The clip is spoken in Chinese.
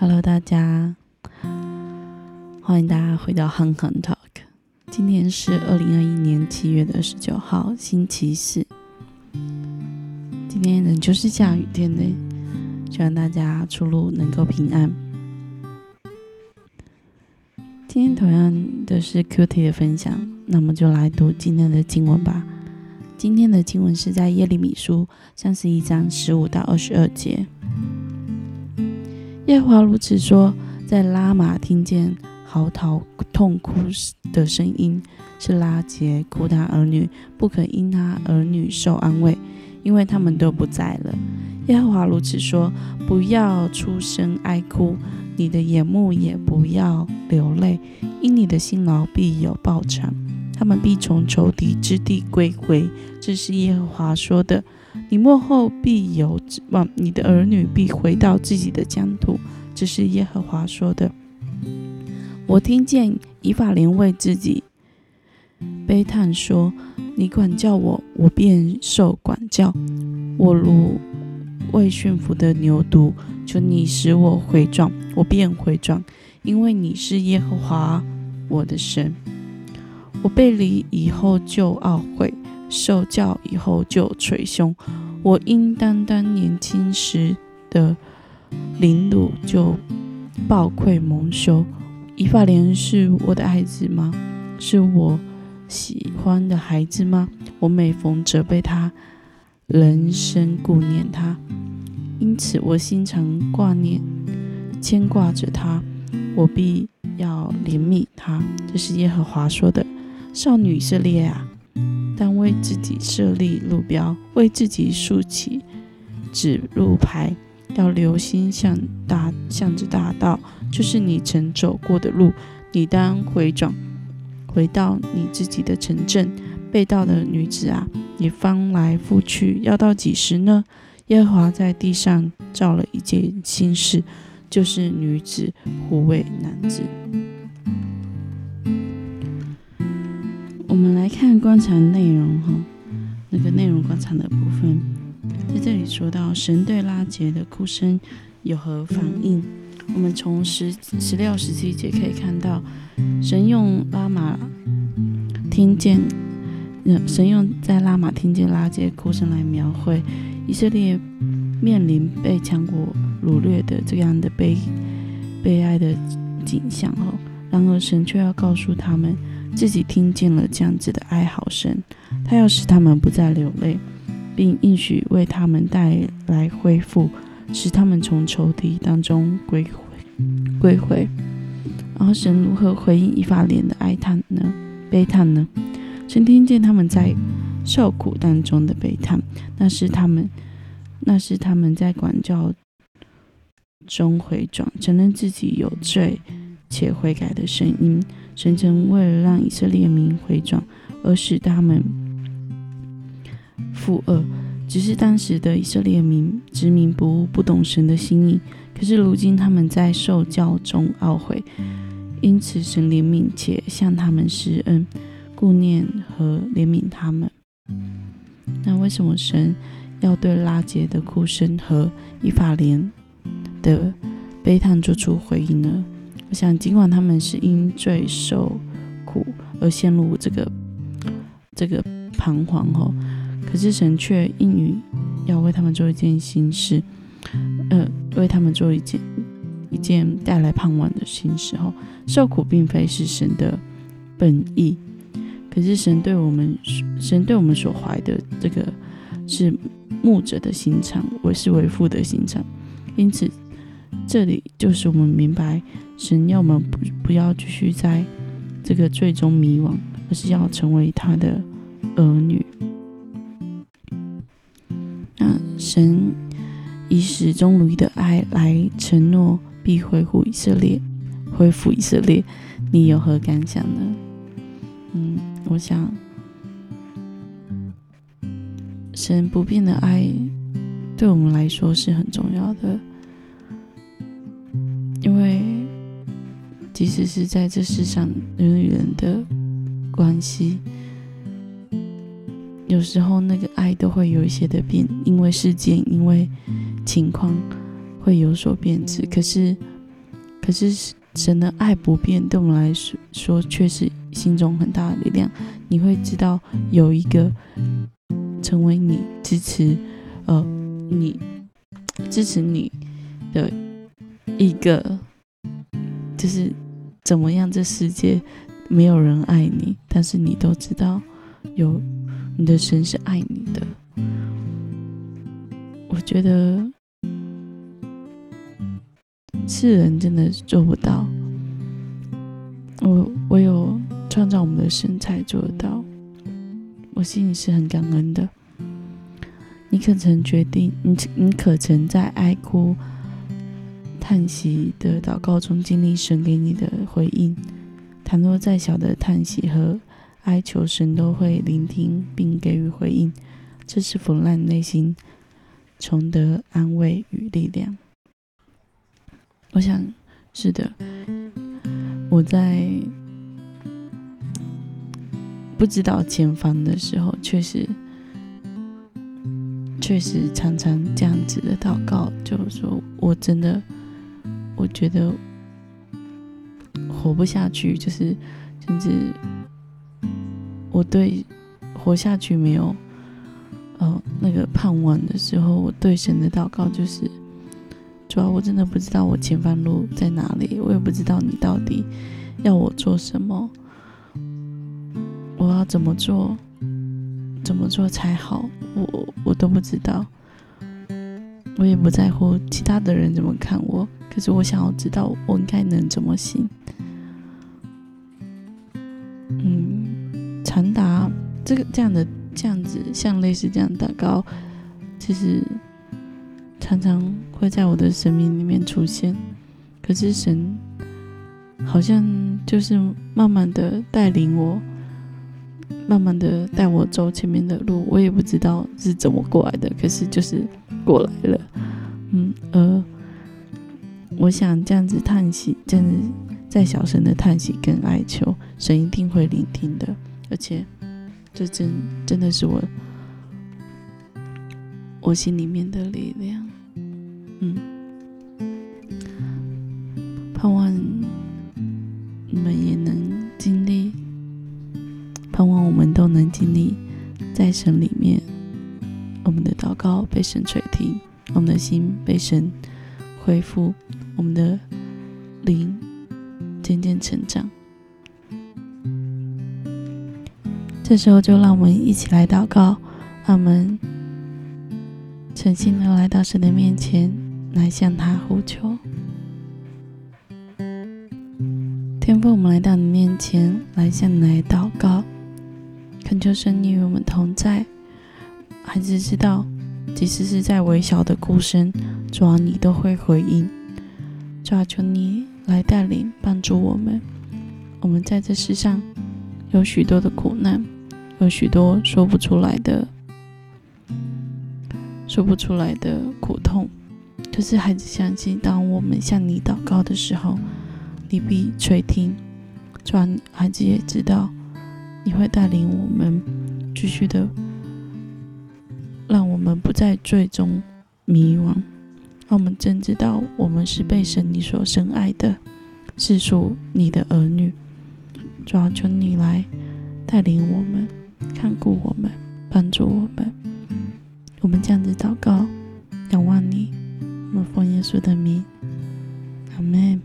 Hello，大家，欢迎大家回到 Hong Kong Talk。今天是二零二一年七月的十九号，星期四。今天仍旧是下雨天呢，希望大家出入能够平安。今天同样的是 Q T 的分享，那么就来读今天的经文吧。今天的经文是在耶利米书三十一章十五到二十二节。耶和华如此说：在拉玛听见嚎啕痛哭的声音，是拉杰哭他儿女，不可因他儿女受安慰，因为他们都不在了。耶和华如此说：不要出声哀哭，你的眼目也不要流泪，因你的辛劳必有报偿，他们必从仇敌之地归回。这是耶和华说的。你幕后必有指望，你的儿女必回到自己的疆土。这是耶和华说的。我听见以法莲为自己悲叹说：“你管教我，我便受管教；我如未驯服的牛犊，求你使我回转，我便回转，因为你是耶和华我的神。我背离以后就懊悔。”受教以后就捶胸，我应当当年轻时的凌辱就暴愧蒙羞。以法莲是我的孩子吗？是我喜欢的孩子吗？我每逢责备他，人生顾念他，因此我心常挂念、牵挂着他，我必要怜悯他。这是耶和华说的。少女以色列啊！但为自己设立路标，为自己竖起指路牌，要留心向大向着大道，就是你曾走过的路。你当回转，回到你自己的城镇。被盗的女子啊，你翻来覆去，要到几时呢？耶和华在地上造了一件新事，就是女子护卫男子。来看观察内容哈，那个内容观察的部分，在这里说到神对拉杰的哭声有何反应？我们从十十六、十七节可以看到，神用拉玛听见，神用在拉玛听见拉杰哭声来描绘以色列面临被强国掳掠的这样的悲悲哀的景象哈。然而神却要告诉他们。自己听见了这样子的哀嚎声，他要使他们不再流泪，并应许为他们带来恢复，使他们从仇敌当中归回。归回。然后神如何回应以法莲的哀叹呢？悲叹呢？神听见他们在受苦当中的悲叹，那是他们，那是他们在管教中回转，承认自己有罪且悔改的声音。神曾为了让以色列民回转，而使他们负恶。只是当时的以色列民执迷不悟，不懂神的心意。可是如今他们在受教中懊悔，因此神怜悯且向他们施恩，顾念和怜悯他们。那为什么神要对拉结的哭声和以法莲的悲叹做出回应呢？我想，尽管他们是因罪受苦而陷入这个这个彷徨吼，可是神却应允要为他们做一件新事，呃，为他们做一件一件带来盼望的新事吼。受苦并非是神的本意，可是神对我们神对我们所怀的这个是牧者的心肠，我是为父的心肠，因此这里就是我们明白。神要我们不不要继续在这个最终迷惘，而是要成为他的儿女。那神以始终如一的爱来承诺，必恢复以色列，恢复以色列。你有何感想呢？嗯，我想神不变的爱对我们来说是很重要的，即使是在这世上人与人的关系，有时候那个爱都会有一些的变，因为事件，因为情况会有所变质。可是可是神的爱不变，对我们来说说却是心中很大的力量。你会知道有一个成为你支持，呃，你支持你的一个，就是怎么样？这世界没有人爱你，但是你都知道有你的神是爱你的。我觉得世人真的做不到。我我有创造我们的身材做得到，我心里是很感恩的。你可曾决定？你你可曾在哀哭、叹息的祷告中经历神给你的回应？倘若再小的叹息和哀求，神都会聆听并给予回应，这是否让内心重得安慰与力量？我想是的。我在不知道前方的时候，确实。确实常常这样子的祷告，就是说我真的，我觉得活不下去，就是甚至我对活下去没有呃那个盼望的时候，我对神的祷告就是，主要我真的不知道我前方路在哪里，我也不知道你到底要我做什么，我要怎么做。怎么做才好？我我都不知道，我也不在乎其他的人怎么看我。可是我想要知道，我应该能怎么行？嗯，传达这个这样的这样子，像类似这样祷告，其实常常会在我的生命里面出现。可是神好像就是慢慢的带领我。慢慢的带我走前面的路，我也不知道是怎么过来的，可是就是过来了。嗯，而我想这样子叹息，真的再小声的叹息跟哀求，神一定会聆听的。而且，这真真的是我我心里面的力量。嗯，盼望你们也能经历。盼望我们都能经历在神里面，我们的祷告被神垂听，我们的心被神恢复，我们的灵渐渐成长。这时候就让我们一起来祷告，让我们诚心的来到神的面前，来向他呼求。天父，我们来到你面前，来向你来祷告。恳求神与我们同在，孩子知道，即使是在微小的哭声，主啊，你都会回应。主啊，求你来带领帮助我们。我们在这世上有许多的苦难，有许多说不出来的、说不出来的苦痛。可是孩子相信，当我们向你祷告的时候，你必垂听。主啊，孩子也知道。你会带领我们继续的，让我们不再最终迷惘，让我们真知道我们是被神你所深爱的，是属你的儿女。主要求你来带领我们，看顾我们，帮助我们。我们这样子祷告，仰望你，我们奉耶稣的名。阿门